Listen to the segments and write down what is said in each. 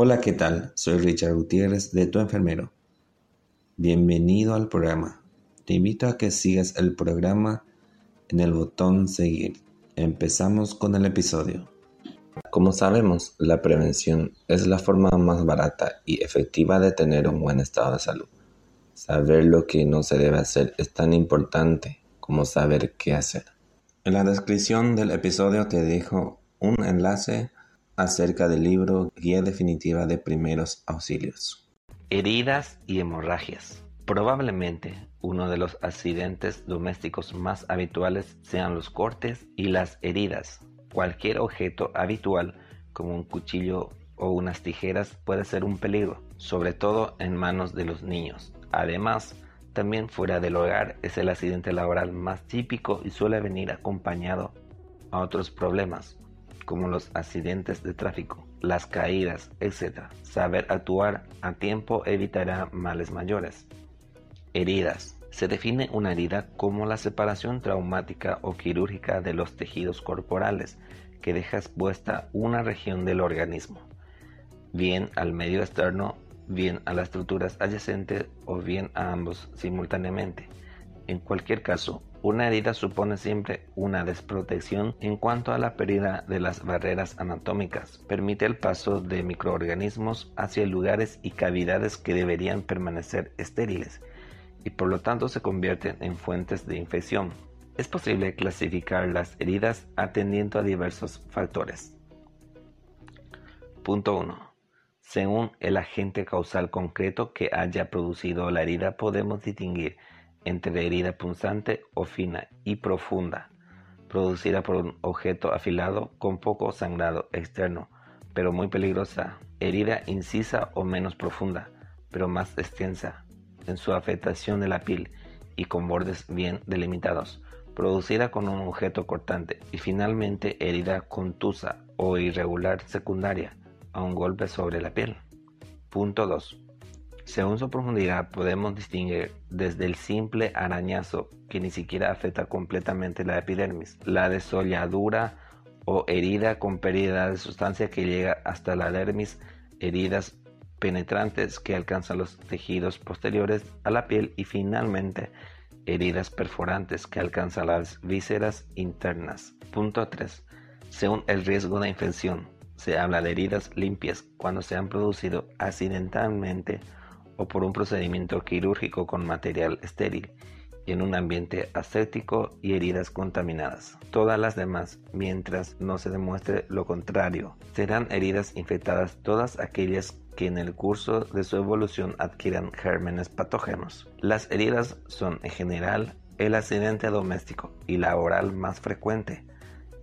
Hola, ¿qué tal? Soy Richard Gutiérrez de Tu Enfermero. Bienvenido al programa. Te invito a que sigas el programa en el botón Seguir. Empezamos con el episodio. Como sabemos, la prevención es la forma más barata y efectiva de tener un buen estado de salud. Saber lo que no se debe hacer es tan importante como saber qué hacer. En la descripción del episodio te dejo un enlace acerca del libro Guía Definitiva de Primeros Auxilios. Heridas y hemorragias. Probablemente uno de los accidentes domésticos más habituales sean los cortes y las heridas. Cualquier objeto habitual como un cuchillo o unas tijeras puede ser un peligro, sobre todo en manos de los niños. Además, también fuera del hogar es el accidente laboral más típico y suele venir acompañado a otros problemas como los accidentes de tráfico, las caídas, etc. Saber actuar a tiempo evitará males mayores. Heridas. Se define una herida como la separación traumática o quirúrgica de los tejidos corporales que deja expuesta una región del organismo, bien al medio externo, bien a las estructuras adyacentes o bien a ambos simultáneamente. En cualquier caso, una herida supone siempre una desprotección en cuanto a la pérdida de las barreras anatómicas. Permite el paso de microorganismos hacia lugares y cavidades que deberían permanecer estériles y por lo tanto se convierten en fuentes de infección. Es posible clasificar las heridas atendiendo a diversos factores. Punto 1. Según el agente causal concreto que haya producido la herida podemos distinguir entre herida punzante o fina y profunda, producida por un objeto afilado con poco sangrado externo, pero muy peligrosa, herida incisa o menos profunda, pero más extensa en su afectación de la piel y con bordes bien delimitados, producida con un objeto cortante y finalmente herida contusa o irregular secundaria a un golpe sobre la piel. Punto 2. Según su profundidad podemos distinguir desde el simple arañazo que ni siquiera afecta completamente la epidermis, la desolladura o herida con pérdida de sustancia que llega hasta la dermis, heridas penetrantes que alcanzan los tejidos posteriores a la piel y finalmente heridas perforantes que alcanzan las vísceras internas. Punto 3. Según el riesgo de infección, se habla de heridas limpias cuando se han producido accidentalmente o por un procedimiento quirúrgico con material estéril en un ambiente aséptico y heridas contaminadas. Todas las demás, mientras no se demuestre lo contrario, serán heridas infectadas todas aquellas que en el curso de su evolución adquieran gérmenes patógenos. Las heridas son en general el accidente doméstico y laboral más frecuente,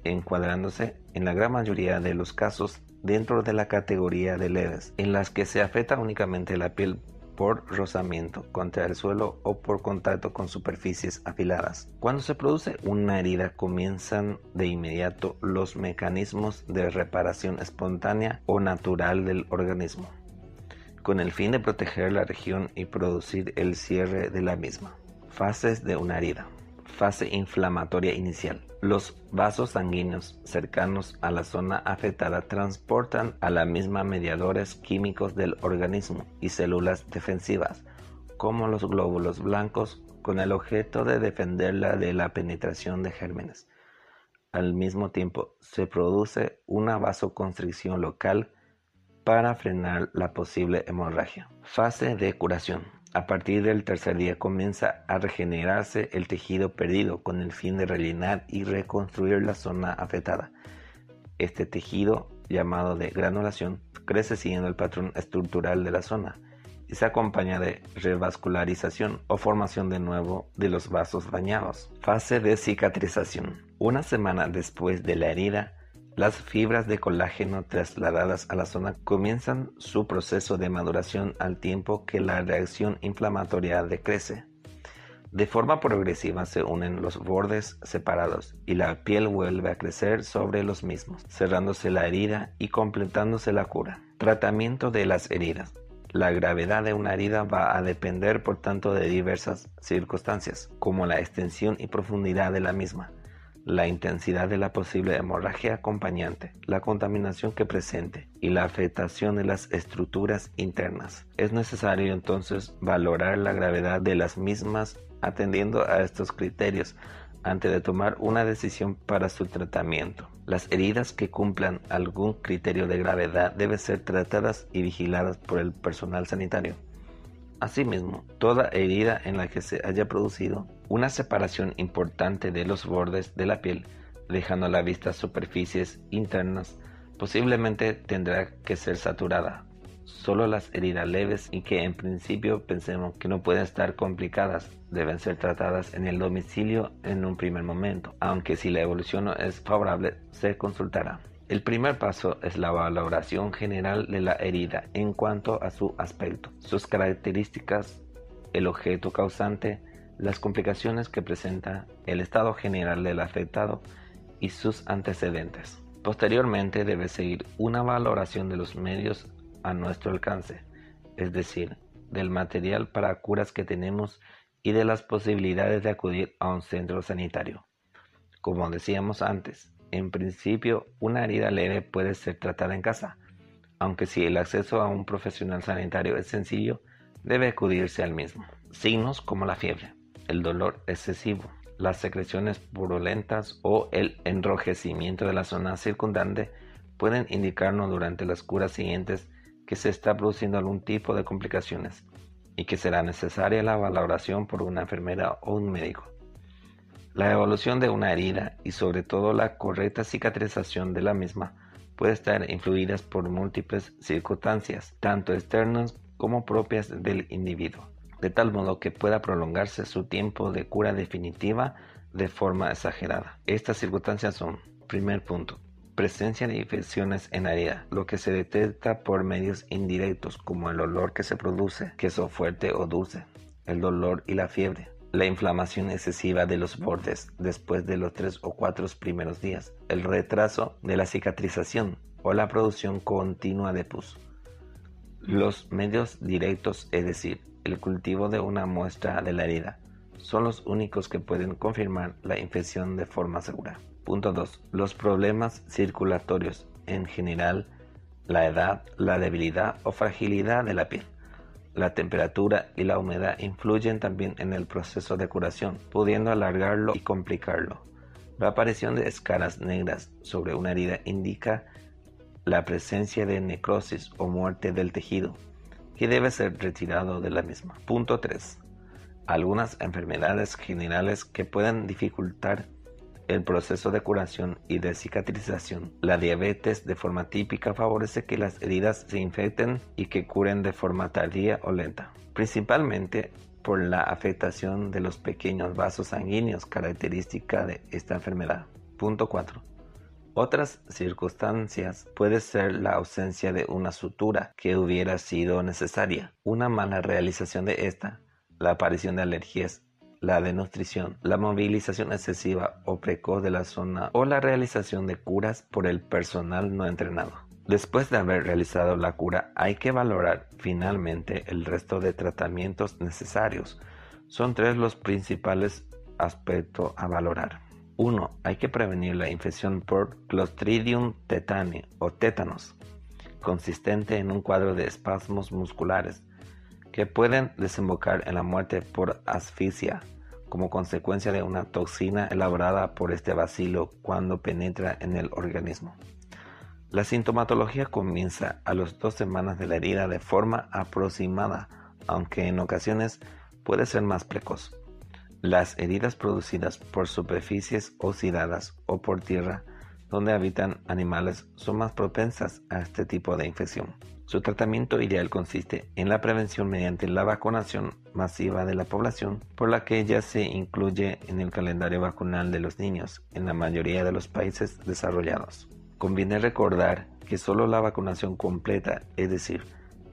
encuadrándose en la gran mayoría de los casos dentro de la categoría de leves, en las que se afecta únicamente la piel por rozamiento contra el suelo o por contacto con superficies afiladas. Cuando se produce una herida comienzan de inmediato los mecanismos de reparación espontánea o natural del organismo, con el fin de proteger la región y producir el cierre de la misma. Fases de una herida. Fase inflamatoria inicial. Los vasos sanguíneos cercanos a la zona afectada transportan a la misma mediadores químicos del organismo y células defensivas, como los glóbulos blancos, con el objeto de defenderla de la penetración de gérmenes. Al mismo tiempo, se produce una vasoconstricción local para frenar la posible hemorragia. Fase de curación. A partir del tercer día comienza a regenerarse el tejido perdido con el fin de rellenar y reconstruir la zona afectada. Este tejido, llamado de granulación, crece siguiendo el patrón estructural de la zona y se acompaña de revascularización o formación de nuevo de los vasos dañados. Fase de cicatrización. Una semana después de la herida, las fibras de colágeno trasladadas a la zona comienzan su proceso de maduración al tiempo que la reacción inflamatoria decrece. De forma progresiva se unen los bordes separados y la piel vuelve a crecer sobre los mismos, cerrándose la herida y completándose la cura. Tratamiento de las heridas. La gravedad de una herida va a depender por tanto de diversas circunstancias, como la extensión y profundidad de la misma la intensidad de la posible hemorragia acompañante, la contaminación que presente y la afectación de las estructuras internas. Es necesario entonces valorar la gravedad de las mismas atendiendo a estos criterios antes de tomar una decisión para su tratamiento. Las heridas que cumplan algún criterio de gravedad deben ser tratadas y vigiladas por el personal sanitario. Asimismo, toda herida en la que se haya producido una separación importante de los bordes de la piel, dejando a la vista superficies internas, posiblemente tendrá que ser saturada. Solo las heridas leves y que en principio pensemos que no pueden estar complicadas deben ser tratadas en el domicilio en un primer momento, aunque si la evolución es favorable se consultará. El primer paso es la valoración general de la herida en cuanto a su aspecto, sus características, el objeto causante, las complicaciones que presenta, el estado general del afectado y sus antecedentes. Posteriormente debe seguir una valoración de los medios a nuestro alcance, es decir, del material para curas que tenemos y de las posibilidades de acudir a un centro sanitario. Como decíamos antes, en principio, una herida leve puede ser tratada en casa, aunque si el acceso a un profesional sanitario es sencillo, debe acudirse al mismo. Signos como la fiebre, el dolor excesivo, las secreciones purulentas o el enrojecimiento de la zona circundante pueden indicarnos durante las curas siguientes que se está produciendo algún tipo de complicaciones y que será necesaria la valoración por una enfermera o un médico. La evolución de una herida y sobre todo la correcta cicatrización de la misma puede estar influidas por múltiples circunstancias, tanto externas como propias del individuo, de tal modo que pueda prolongarse su tiempo de cura definitiva de forma exagerada. Estas circunstancias son, primer punto, presencia de infecciones en la herida, lo que se detecta por medios indirectos como el olor que se produce, queso fuerte o dulce, el dolor y la fiebre, la inflamación excesiva de los bordes después de los tres o cuatro primeros días, el retraso de la cicatrización o la producción continua de pus. Los medios directos, es decir, el cultivo de una muestra de la herida, son los únicos que pueden confirmar la infección de forma segura. Punto 2. Los problemas circulatorios, en general, la edad, la debilidad o fragilidad de la piel la temperatura y la humedad influyen también en el proceso de curación, pudiendo alargarlo y complicarlo. La aparición de escaras negras sobre una herida indica la presencia de necrosis o muerte del tejido, que debe ser retirado de la misma. Punto 3. Algunas enfermedades generales que pueden dificultar el proceso de curación y de cicatrización. La diabetes de forma típica favorece que las heridas se infecten y que curen de forma tardía o lenta, principalmente por la afectación de los pequeños vasos sanguíneos característica de esta enfermedad. Punto 4. Otras circunstancias puede ser la ausencia de una sutura que hubiera sido necesaria, una mala realización de esta, la aparición de alergias la denutrición, la movilización excesiva o precoz de la zona o la realización de curas por el personal no entrenado. Después de haber realizado la cura hay que valorar finalmente el resto de tratamientos necesarios. Son tres los principales aspectos a valorar. 1. Hay que prevenir la infección por Clostridium tetani o tétanos, consistente en un cuadro de espasmos musculares que pueden desembocar en la muerte por asfixia como consecuencia de una toxina elaborada por este bacilo cuando penetra en el organismo. La sintomatología comienza a las dos semanas de la herida de forma aproximada, aunque en ocasiones puede ser más precoz. Las heridas producidas por superficies oxidadas o por tierra donde habitan animales son más propensas a este tipo de infección. Su tratamiento ideal consiste en la prevención mediante la vacunación masiva de la población, por la que ya se incluye en el calendario vacunal de los niños en la mayoría de los países desarrollados. Conviene recordar que solo la vacunación completa, es decir,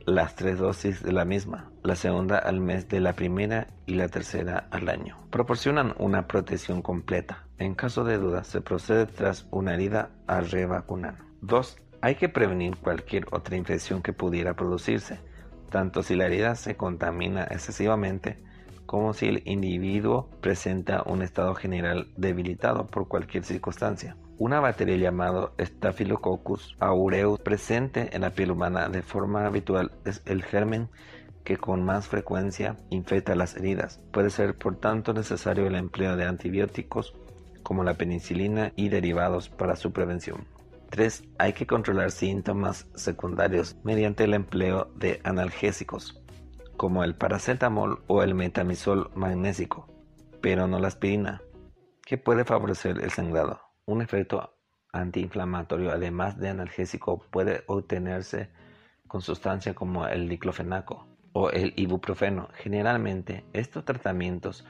las tres dosis de la misma, la segunda al mes de la primera y la tercera al año. Proporcionan una protección completa. En caso de duda, se procede tras una herida a revacunar. 2. Hay que prevenir cualquier otra infección que pudiera producirse, tanto si la herida se contamina excesivamente como si el individuo presenta un estado general debilitado por cualquier circunstancia. Una bacteria llamada Staphylococcus aureus presente en la piel humana de forma habitual es el germen que con más frecuencia infecta las heridas. Puede ser por tanto necesario el empleo de antibióticos como la penicilina y derivados para su prevención. 3. Hay que controlar síntomas secundarios mediante el empleo de analgésicos, como el paracetamol o el metamisol magnésico, pero no la aspirina, que puede favorecer el sangrado. Un efecto antiinflamatorio, además de analgésico, puede obtenerse con sustancias como el diclofenaco o el ibuprofeno. Generalmente, estos tratamientos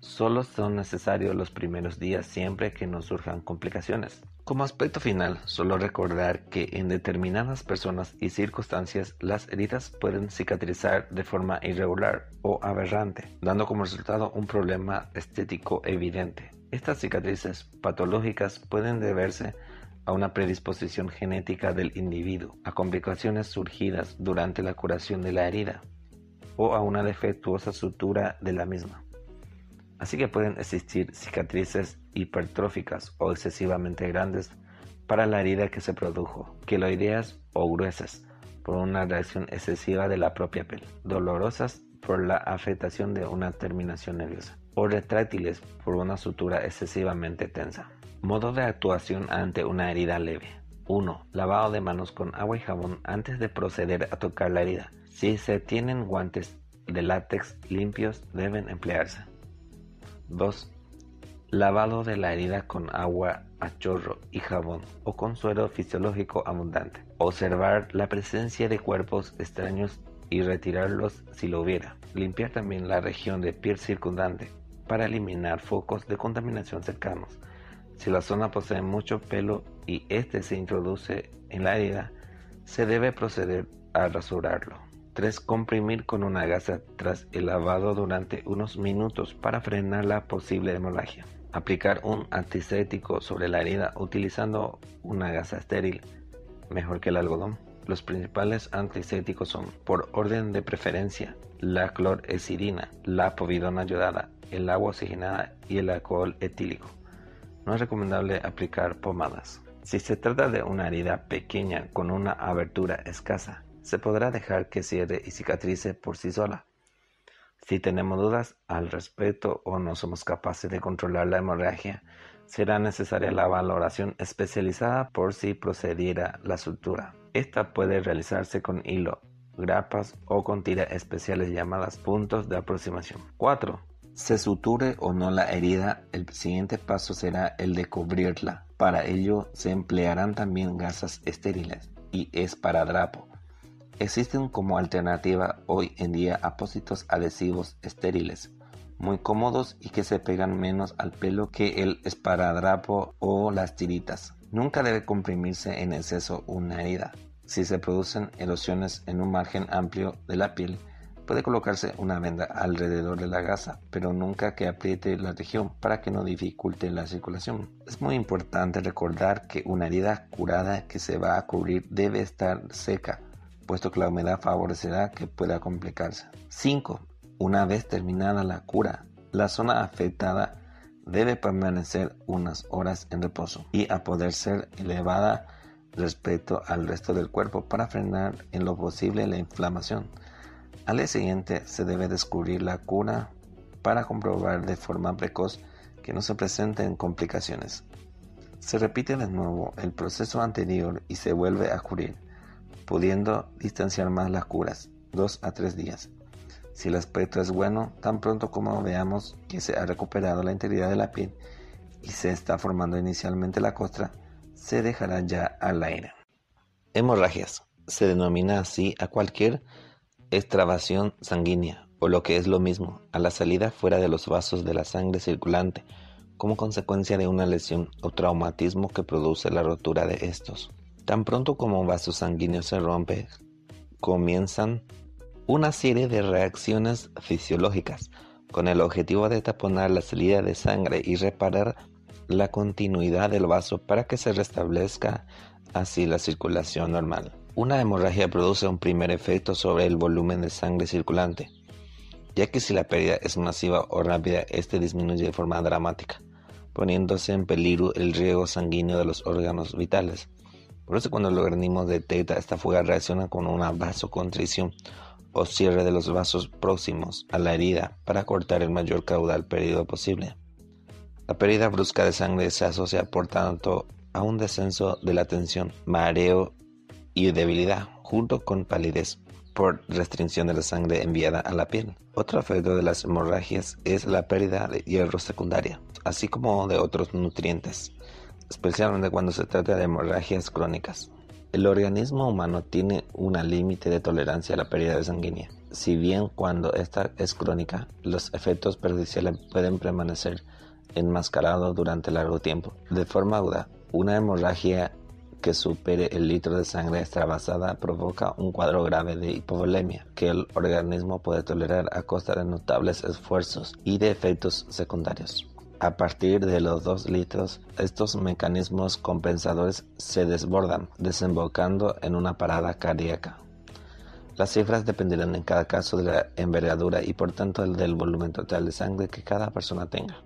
solo son necesarios los primeros días siempre que no surjan complicaciones. Como aspecto final, solo recordar que en determinadas personas y circunstancias las heridas pueden cicatrizar de forma irregular o aberrante, dando como resultado un problema estético evidente. Estas cicatrices patológicas pueden deberse a una predisposición genética del individuo, a complicaciones surgidas durante la curación de la herida o a una defectuosa sutura de la misma. Así que pueden existir cicatrices hipertróficas o excesivamente grandes para la herida que se produjo, queloideas o gruesas por una reacción excesiva de la propia piel, dolorosas por la afectación de una terminación nerviosa, o retráctiles por una sutura excesivamente tensa. Modo de actuación ante una herida leve. 1. Lavado de manos con agua y jabón antes de proceder a tocar la herida. Si se tienen guantes de látex limpios deben emplearse. 2. Lavado de la herida con agua a chorro y jabón o con suero fisiológico abundante. Observar la presencia de cuerpos extraños y retirarlos si lo hubiera. Limpiar también la región de piel circundante para eliminar focos de contaminación cercanos. Si la zona posee mucho pelo y este se introduce en la herida, se debe proceder a rasurarlo. 3. Comprimir con una gasa tras el lavado durante unos minutos para frenar la posible hemorragia. Aplicar un antiséptico sobre la herida utilizando una gasa estéril, mejor que el algodón. Los principales antisépticos son, por orden de preferencia, la clorexidina, la povidona ayudada, el agua oxigenada y el alcohol etílico. No es recomendable aplicar pomadas. Si se trata de una herida pequeña con una abertura escasa, se podrá dejar que cierre y cicatrice por sí sola. Si tenemos dudas al respecto o no somos capaces de controlar la hemorragia, será necesaria la valoración especializada por si procediera la sutura. Esta puede realizarse con hilo, grapas o con tiras especiales llamadas puntos de aproximación. 4. Se suture o no la herida, el siguiente paso será el de cubrirla. Para ello se emplearán también gasas estériles y esparadrapo Existen como alternativa hoy en día apósitos adhesivos estériles, muy cómodos y que se pegan menos al pelo que el esparadrapo o las tiritas. Nunca debe comprimirse en exceso una herida. Si se producen erosiones en un margen amplio de la piel, puede colocarse una venda alrededor de la gasa, pero nunca que apriete la región para que no dificulte la circulación. Es muy importante recordar que una herida curada que se va a cubrir debe estar seca puesto que la humedad favorecerá que pueda complicarse. 5. Una vez terminada la cura, la zona afectada debe permanecer unas horas en reposo y a poder ser elevada respecto al resto del cuerpo para frenar en lo posible la inflamación. Al día siguiente se debe descubrir la cura para comprobar de forma precoz que no se presenten complicaciones. Se repite de nuevo el proceso anterior y se vuelve a cubrir pudiendo distanciar más las curas, dos a tres días. Si el aspecto es bueno, tan pronto como veamos que se ha recuperado la integridad de la piel y se está formando inicialmente la costra, se dejará ya al aire. Hemorragias. Se denomina así a cualquier extravasación sanguínea, o lo que es lo mismo, a la salida fuera de los vasos de la sangre circulante, como consecuencia de una lesión o traumatismo que produce la rotura de estos. Tan pronto como un vaso sanguíneo se rompe, comienzan una serie de reacciones fisiológicas con el objetivo de taponar la salida de sangre y reparar la continuidad del vaso para que se restablezca así la circulación normal. Una hemorragia produce un primer efecto sobre el volumen de sangre circulante, ya que si la pérdida es masiva o rápida, este disminuye de forma dramática, poniéndose en peligro el riego sanguíneo de los órganos vitales. Por eso cuando el organismo detecta esta fuga reacciona con una vasoconstricción o cierre de los vasos próximos a la herida para cortar el mayor caudal perdido posible. La pérdida brusca de sangre se asocia por tanto a un descenso de la tensión, mareo y debilidad, junto con palidez por restricción de la sangre enviada a la piel. Otro efecto de las hemorragias es la pérdida de hierro secundaria, así como de otros nutrientes, especialmente cuando se trata de hemorragias crónicas. El organismo humano tiene un límite de tolerancia a la pérdida sanguínea. Si bien cuando esta es crónica, los efectos perjudiciales pueden permanecer enmascarados durante largo tiempo. De forma aguda, una hemorragia que supere el litro de sangre extravasada provoca un cuadro grave de hipovolemia que el organismo puede tolerar a costa de notables esfuerzos y de efectos secundarios. A partir de los 2 litros, estos mecanismos compensadores se desbordan, desembocando en una parada cardíaca. Las cifras dependerán en cada caso de la envergadura y por tanto del volumen total de sangre que cada persona tenga.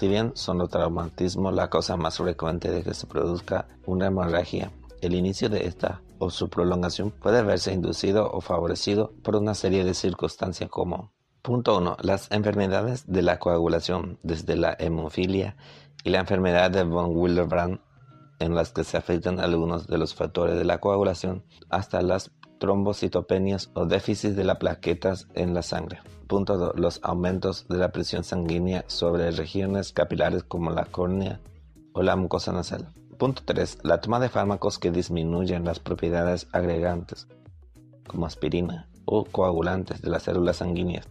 Si bien son los traumatismos la causa más frecuente de que se produzca una hemorragia, el inicio de esta o su prolongación puede verse inducido o favorecido por una serie de circunstancias como Punto 1. Las enfermedades de la coagulación, desde la hemofilia y la enfermedad de von Willebrand, en las que se afectan algunos de los factores de la coagulación, hasta las trombocitopenias o déficit de las plaquetas en la sangre. Punto 2. Los aumentos de la presión sanguínea sobre regiones capilares como la córnea o la mucosa nasal. Punto 3. La toma de fármacos que disminuyen las propiedades agregantes, como aspirina o coagulantes de las células sanguíneas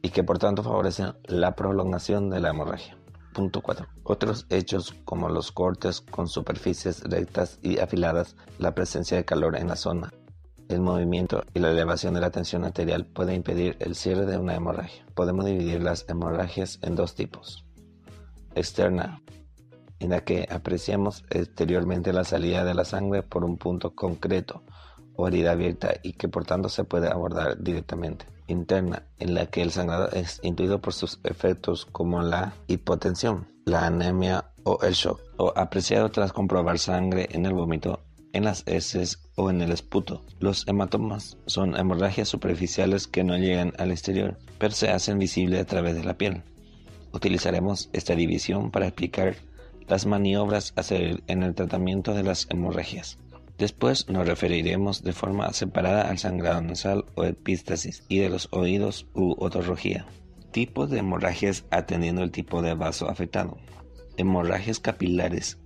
y que por tanto favorecen la prolongación de la hemorragia. Punto 4. Otros hechos como los cortes con superficies rectas y afiladas, la presencia de calor en la zona, el movimiento y la elevación de la tensión arterial puede impedir el cierre de una hemorragia. Podemos dividir las hemorragias en dos tipos. Externa, en la que apreciamos exteriormente la salida de la sangre por un punto concreto o herida abierta y que por tanto se puede abordar directamente interna en la que el sangrado es intuido por sus efectos como la hipotensión, la anemia o el shock, o apreciado tras comprobar sangre en el vómito, en las heces o en el esputo. Los hematomas son hemorragias superficiales que no llegan al exterior, pero se hacen visibles a través de la piel. Utilizaremos esta división para explicar las maniobras a hacer en el tratamiento de las hemorragias. Después nos referiremos de forma separada al sangrado nasal o epístasis y de los oídos u otorrogía. Tipos de hemorragias atendiendo el tipo de vaso afectado. Hemorragias capilares,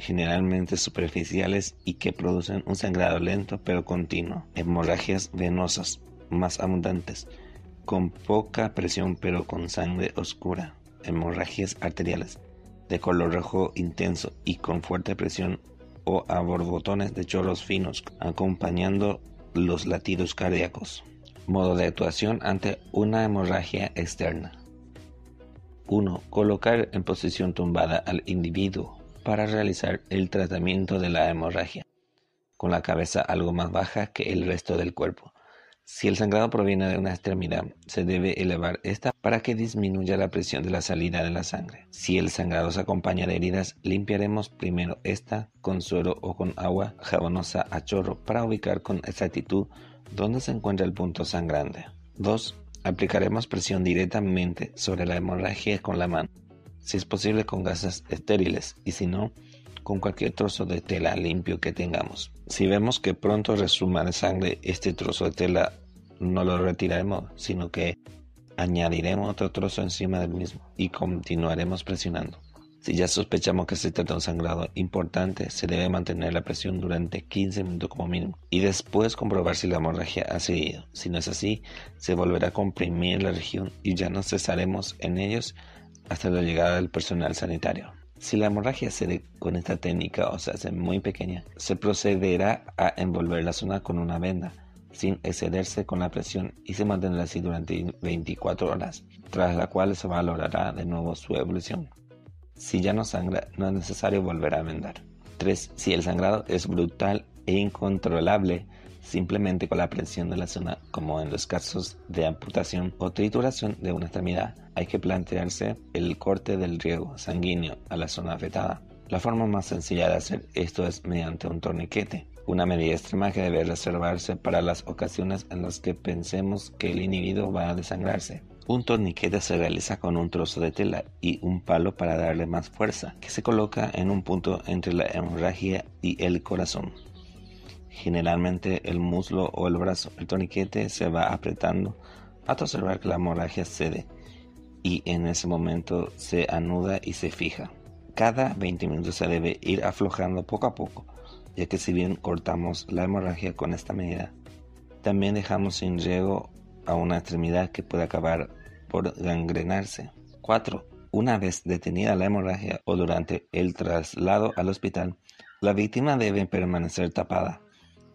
generalmente superficiales y que producen un sangrado lento pero continuo. Hemorragias venosas, más abundantes, con poca presión pero con sangre oscura. Hemorragias arteriales, de color rojo intenso y con fuerte presión o a borbotones de chorros finos, acompañando los latidos cardíacos. Modo de actuación ante una hemorragia externa. 1. Colocar en posición tumbada al individuo para realizar el tratamiento de la hemorragia, con la cabeza algo más baja que el resto del cuerpo, si el sangrado proviene de una extremidad, se debe elevar esta para que disminuya la presión de la salida de la sangre. Si el sangrado se acompaña de heridas, limpiaremos primero esta con suero o con agua jabonosa a chorro para ubicar con exactitud dónde se encuentra el punto sangrante. 2. Aplicaremos presión directamente sobre la hemorragia con la mano, si es posible con gasas estériles y si no, con cualquier trozo de tela limpio que tengamos. Si vemos que pronto resuma de sangre este trozo de tela, no lo retiraremos, sino que añadiremos otro trozo encima del mismo y continuaremos presionando. Si ya sospechamos que se trata de un sangrado importante, se debe mantener la presión durante 15 minutos como mínimo y después comprobar si la hemorragia ha seguido. Si no es así, se volverá a comprimir la región y ya no cesaremos en ellos hasta la llegada del personal sanitario. Si la hemorragia se con esta técnica o se hace muy pequeña, se procederá a envolver la zona con una venda sin excederse con la presión y se mantendrá así durante 24 horas, tras la cual se valorará de nuevo su evolución. Si ya no sangra, no es necesario volver a vendar. 3. Si el sangrado es brutal e incontrolable, simplemente con la presión de la zona, como en los casos de amputación o trituración de una extremidad. Hay que plantearse el corte del riego sanguíneo a la zona afectada. La forma más sencilla de hacer esto es mediante un torniquete, una medida extrema que debe reservarse para las ocasiones en las que pensemos que el individuo va a desangrarse. Un torniquete se realiza con un trozo de tela y un palo para darle más fuerza, que se coloca en un punto entre la hemorragia y el corazón. Generalmente el muslo o el brazo. El torniquete se va apretando hasta observar que la hemorragia cede y en ese momento se anuda y se fija. Cada 20 minutos se debe ir aflojando poco a poco, ya que si bien cortamos la hemorragia con esta medida, también dejamos sin riego a una extremidad que puede acabar por gangrenarse. 4. Una vez detenida la hemorragia o durante el traslado al hospital, la víctima debe permanecer tapada,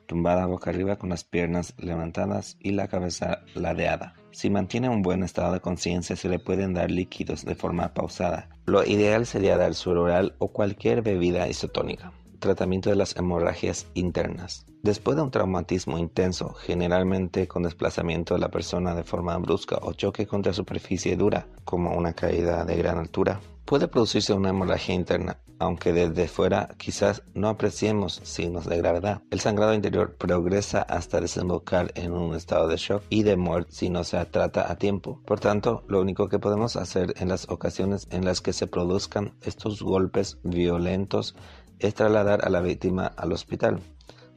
tumbada boca arriba con las piernas levantadas y la cabeza ladeada. Si mantiene un buen estado de conciencia se le pueden dar líquidos de forma pausada. Lo ideal sería dar suero oral o cualquier bebida isotónica. Tratamiento de las hemorragias internas. Después de un traumatismo intenso, generalmente con desplazamiento de la persona de forma brusca o choque contra superficie dura, como una caída de gran altura, puede producirse una hemorragia interna, aunque desde fuera quizás no apreciemos signos de gravedad. El sangrado interior progresa hasta desembocar en un estado de shock y de muerte si no se trata a tiempo. Por tanto, lo único que podemos hacer en las ocasiones en las que se produzcan estos golpes violentos es trasladar a la víctima al hospital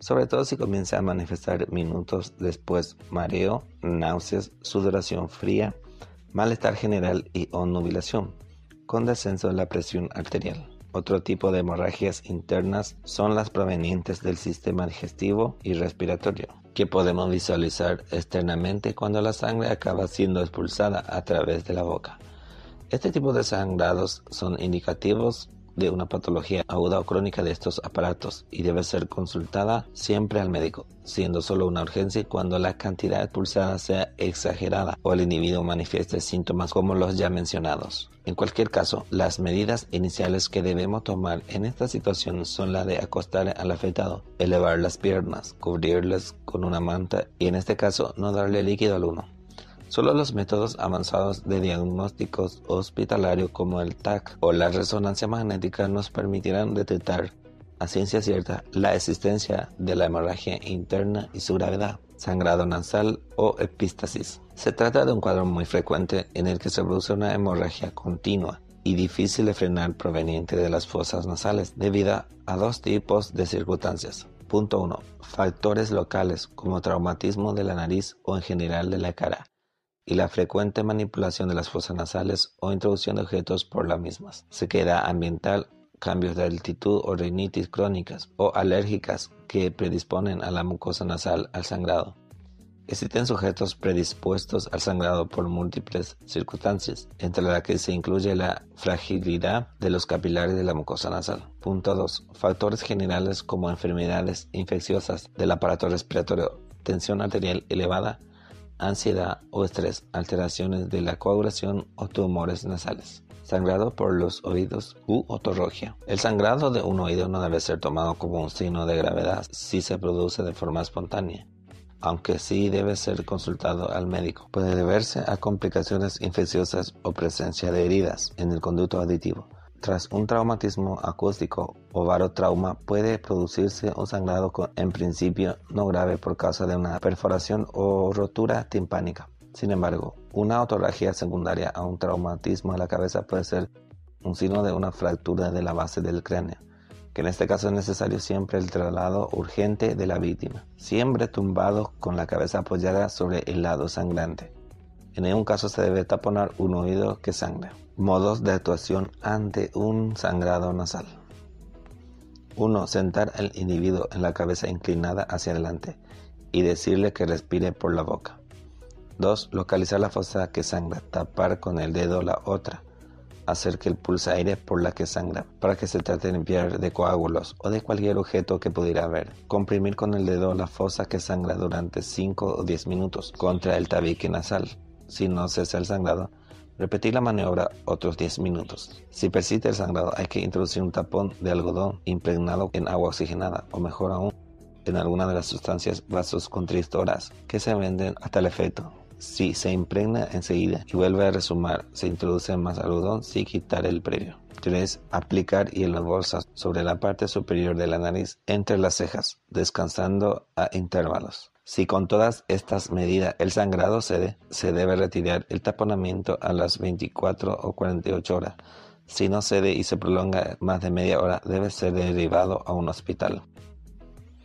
sobre todo si comienza a manifestar minutos después mareo, náuseas, sudoración fría, malestar general y nubilación, con descenso de la presión arterial. Otro tipo de hemorragias internas son las provenientes del sistema digestivo y respiratorio, que podemos visualizar externamente cuando la sangre acaba siendo expulsada a través de la boca. Este tipo de sangrados son indicativos de una patología aguda o crónica de estos aparatos y debe ser consultada siempre al médico, siendo solo una urgencia cuando la cantidad expulsada sea exagerada o el individuo manifieste síntomas como los ya mencionados. En cualquier caso, las medidas iniciales que debemos tomar en esta situación son la de acostar al afectado, elevar las piernas, cubrirlas con una manta y en este caso no darle líquido al uno. Solo los métodos avanzados de diagnósticos hospitalario como el TAC o la resonancia magnética nos permitirán detectar a ciencia cierta la existencia de la hemorragia interna y su gravedad, sangrado nasal o epístasis. Se trata de un cuadro muy frecuente en el que se produce una hemorragia continua y difícil de frenar proveniente de las fosas nasales debido a dos tipos de circunstancias. Punto 1. Factores locales como traumatismo de la nariz o en general de la cara y la frecuente manipulación de las fosas nasales o introducción de objetos por las mismas. Sequedad ambiental, cambios de altitud o rinitis crónicas o alérgicas que predisponen a la mucosa nasal al sangrado. Existen sujetos predispuestos al sangrado por múltiples circunstancias, entre las que se incluye la fragilidad de los capilares de la mucosa nasal. Punto 2. Factores generales como enfermedades infecciosas del aparato respiratorio, tensión arterial elevada, ansiedad o estrés, alteraciones de la coagulación o tumores nasales. Sangrado por los oídos u otorrogia. El sangrado de un oído no debe ser tomado como un signo de gravedad si se produce de forma espontánea, aunque sí debe ser consultado al médico. Puede deberse a complicaciones infecciosas o presencia de heridas en el conducto auditivo. Tras un traumatismo acústico o barotrauma puede producirse un sangrado en principio no grave por causa de una perforación o rotura timpánica. Sin embargo, una otorragia secundaria a un traumatismo de la cabeza puede ser un signo de una fractura de la base del cráneo, que en este caso es necesario siempre el traslado urgente de la víctima, siempre tumbado con la cabeza apoyada sobre el lado sangrante. En ningún caso se debe taponar un oído que sangra. Modos de actuación ante un sangrado nasal. 1. Sentar al individuo en la cabeza inclinada hacia adelante y decirle que respire por la boca. 2. Localizar la fosa que sangra, tapar con el dedo la otra, hacer que el pulse aire por la que sangra, para que se trate de limpiar de coágulos o de cualquier objeto que pudiera haber. Comprimir con el dedo la fosa que sangra durante 5 o 10 minutos contra el tabique nasal. Si no cesa el sangrado, Repetir la maniobra otros 10 minutos. Si persiste el sangrado, hay que introducir un tapón de algodón impregnado en agua oxigenada, o mejor aún, en alguna de las sustancias vasoconstrictoras que se venden hasta el efecto. Si se impregna enseguida y vuelve a resumar, se introduce más algodón sin quitar el previo. 3. Aplicar hielo bolsas sobre la parte superior de la nariz entre las cejas, descansando a intervalos. Si con todas estas medidas el sangrado cede, se debe retirar el taponamiento a las 24 o 48 horas. Si no cede y se prolonga más de media hora, debe ser derivado a un hospital.